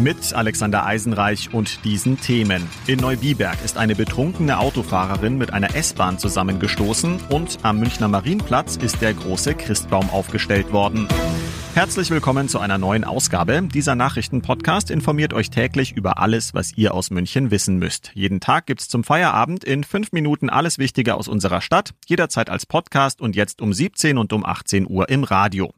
mit Alexander Eisenreich und diesen Themen. In Neubiberg ist eine betrunkene Autofahrerin mit einer S-Bahn zusammengestoßen und am Münchner Marienplatz ist der große Christbaum aufgestellt worden. Herzlich willkommen zu einer neuen Ausgabe. Dieser Nachrichtenpodcast informiert euch täglich über alles, was ihr aus München wissen müsst. Jeden Tag gibt's zum Feierabend in fünf Minuten alles Wichtige aus unserer Stadt, jederzeit als Podcast und jetzt um 17 und um 18 Uhr im Radio.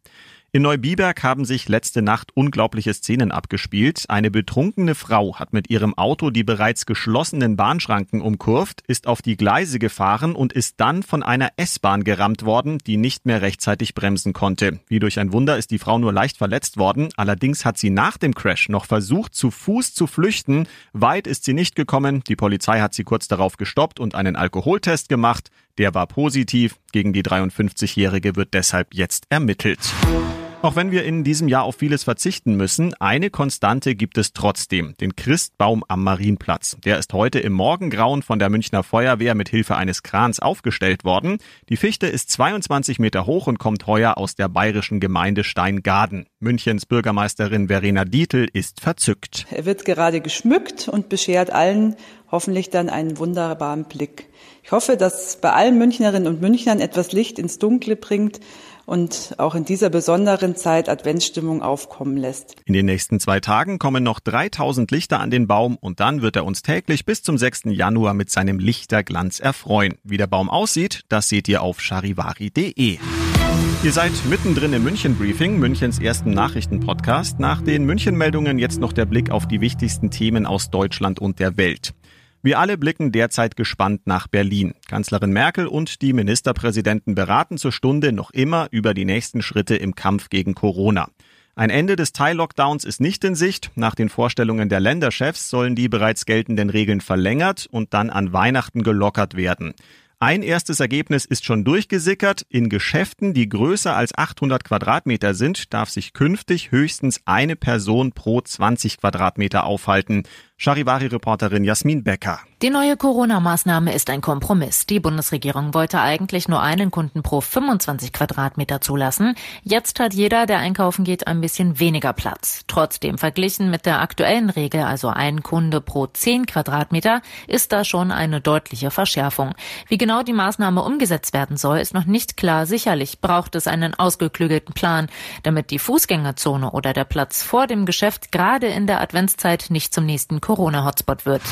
In Neubiberg haben sich letzte Nacht unglaubliche Szenen abgespielt. Eine betrunkene Frau hat mit ihrem Auto die bereits geschlossenen Bahnschranken umkurvt, ist auf die Gleise gefahren und ist dann von einer S-Bahn gerammt worden, die nicht mehr rechtzeitig bremsen konnte. Wie durch ein Wunder ist die Frau nur leicht verletzt worden. Allerdings hat sie nach dem Crash noch versucht, zu Fuß zu flüchten. Weit ist sie nicht gekommen. Die Polizei hat sie kurz darauf gestoppt und einen Alkoholtest gemacht. Der war positiv. Gegen die 53-Jährige wird deshalb jetzt ermittelt. Auch wenn wir in diesem Jahr auf vieles verzichten müssen, eine Konstante gibt es trotzdem, den Christbaum am Marienplatz. Der ist heute im Morgengrauen von der Münchner Feuerwehr mit Hilfe eines Krans aufgestellt worden. Die Fichte ist 22 Meter hoch und kommt heuer aus der bayerischen Gemeinde Steingaden. Münchens Bürgermeisterin Verena Dietl ist verzückt. Er wird gerade geschmückt und beschert allen hoffentlich dann einen wunderbaren Blick. Ich hoffe, dass bei allen Münchnerinnen und Münchnern etwas Licht ins Dunkle bringt und auch in dieser besonderen Zeit Adventsstimmung aufkommen lässt. In den nächsten zwei Tagen kommen noch 3000 Lichter an den Baum und dann wird er uns täglich bis zum 6. Januar mit seinem Lichterglanz erfreuen. Wie der Baum aussieht, das seht ihr auf charivari.de. Ihr seid mittendrin im München Briefing, Münchens ersten Nachrichtenpodcast. Nach den München Meldungen jetzt noch der Blick auf die wichtigsten Themen aus Deutschland und der Welt. Wir alle blicken derzeit gespannt nach Berlin. Kanzlerin Merkel und die Ministerpräsidenten beraten zur Stunde noch immer über die nächsten Schritte im Kampf gegen Corona. Ein Ende des Teil-Lockdowns ist nicht in Sicht. Nach den Vorstellungen der Länderchefs sollen die bereits geltenden Regeln verlängert und dann an Weihnachten gelockert werden. Ein erstes Ergebnis ist schon durchgesickert. In Geschäften, die größer als 800 Quadratmeter sind, darf sich künftig höchstens eine Person pro 20 Quadratmeter aufhalten. Charivari-Reporterin Jasmin Becker. Die neue Corona-Maßnahme ist ein Kompromiss. Die Bundesregierung wollte eigentlich nur einen Kunden pro 25 Quadratmeter zulassen. Jetzt hat jeder, der einkaufen geht, ein bisschen weniger Platz. Trotzdem verglichen mit der aktuellen Regel, also ein Kunde pro 10 Quadratmeter, ist da schon eine deutliche Verschärfung. Wie genau die Maßnahme umgesetzt werden soll, ist noch nicht klar. Sicherlich braucht es einen ausgeklügelten Plan, damit die Fußgängerzone oder der Platz vor dem Geschäft gerade in der Adventszeit nicht zum nächsten Corona-Hotspot wird.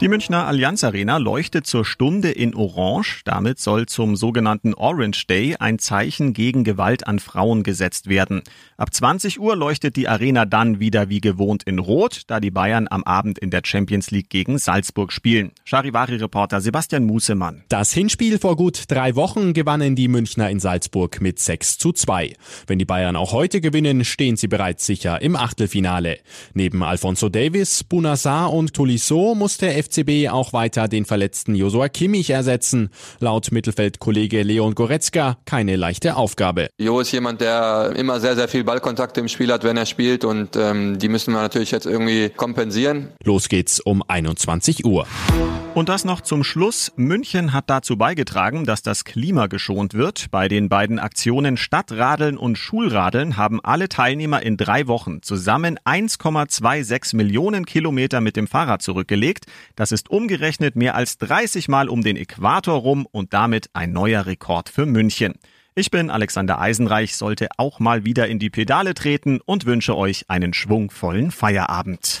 Die Münchner Allianz Arena leuchtet zur Stunde in Orange. Damit soll zum sogenannten Orange Day ein Zeichen gegen Gewalt an Frauen gesetzt werden. Ab 20 Uhr leuchtet die Arena dann wieder wie gewohnt in Rot, da die Bayern am Abend in der Champions League gegen Salzburg spielen. Charivari-Reporter Sebastian Musemann. Das Hinspiel vor gut drei Wochen gewannen die Münchner in Salzburg mit 6 zu 2. Wenn die Bayern auch heute gewinnen, stehen sie bereits sicher im Achtelfinale. Neben Alfonso Davis, Bunassar und Tolisso muss der FCB auch weiter den verletzten Josua Kimmich ersetzen. Laut Mittelfeldkollege Leon Goretzka keine leichte Aufgabe. Jo ist jemand, der immer sehr, sehr viel Ballkontakte im Spiel hat, wenn er spielt und ähm, die müssen wir natürlich jetzt irgendwie kompensieren. Los geht's um 21 Uhr. Und das noch zum Schluss. München hat dazu beigetragen, dass das Klima geschont wird. Bei den beiden Aktionen Stadtradeln und Schulradeln haben alle Teilnehmer in drei Wochen zusammen 1,26 Millionen Kilometer mit dem Fahrrad zurückgelegt. Das ist umgerechnet mehr als 30 Mal um den Äquator rum und damit ein neuer Rekord für München. Ich bin Alexander Eisenreich, sollte auch mal wieder in die Pedale treten und wünsche euch einen schwungvollen Feierabend.